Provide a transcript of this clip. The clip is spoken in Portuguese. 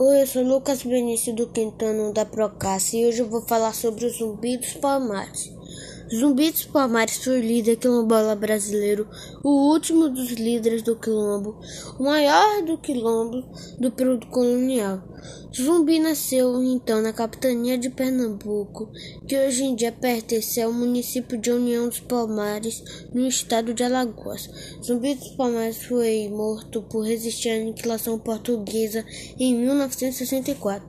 Oi, eu sou Lucas Benício do Quintano da Procassi e hoje eu vou falar sobre os Zumbi dos Palmares. Zumbi dos Palmares foi o líder quilombola brasileiro, o último dos líderes do quilombo, o maior do quilombo do período colonial. Zumbi nasceu então na capitania de Pernambuco, que hoje em dia pertence ao município de União dos Palmares, no estado de Alagoas. Zumbi dos Palmares foi morto por resistir à aniquilação portuguesa em 1964.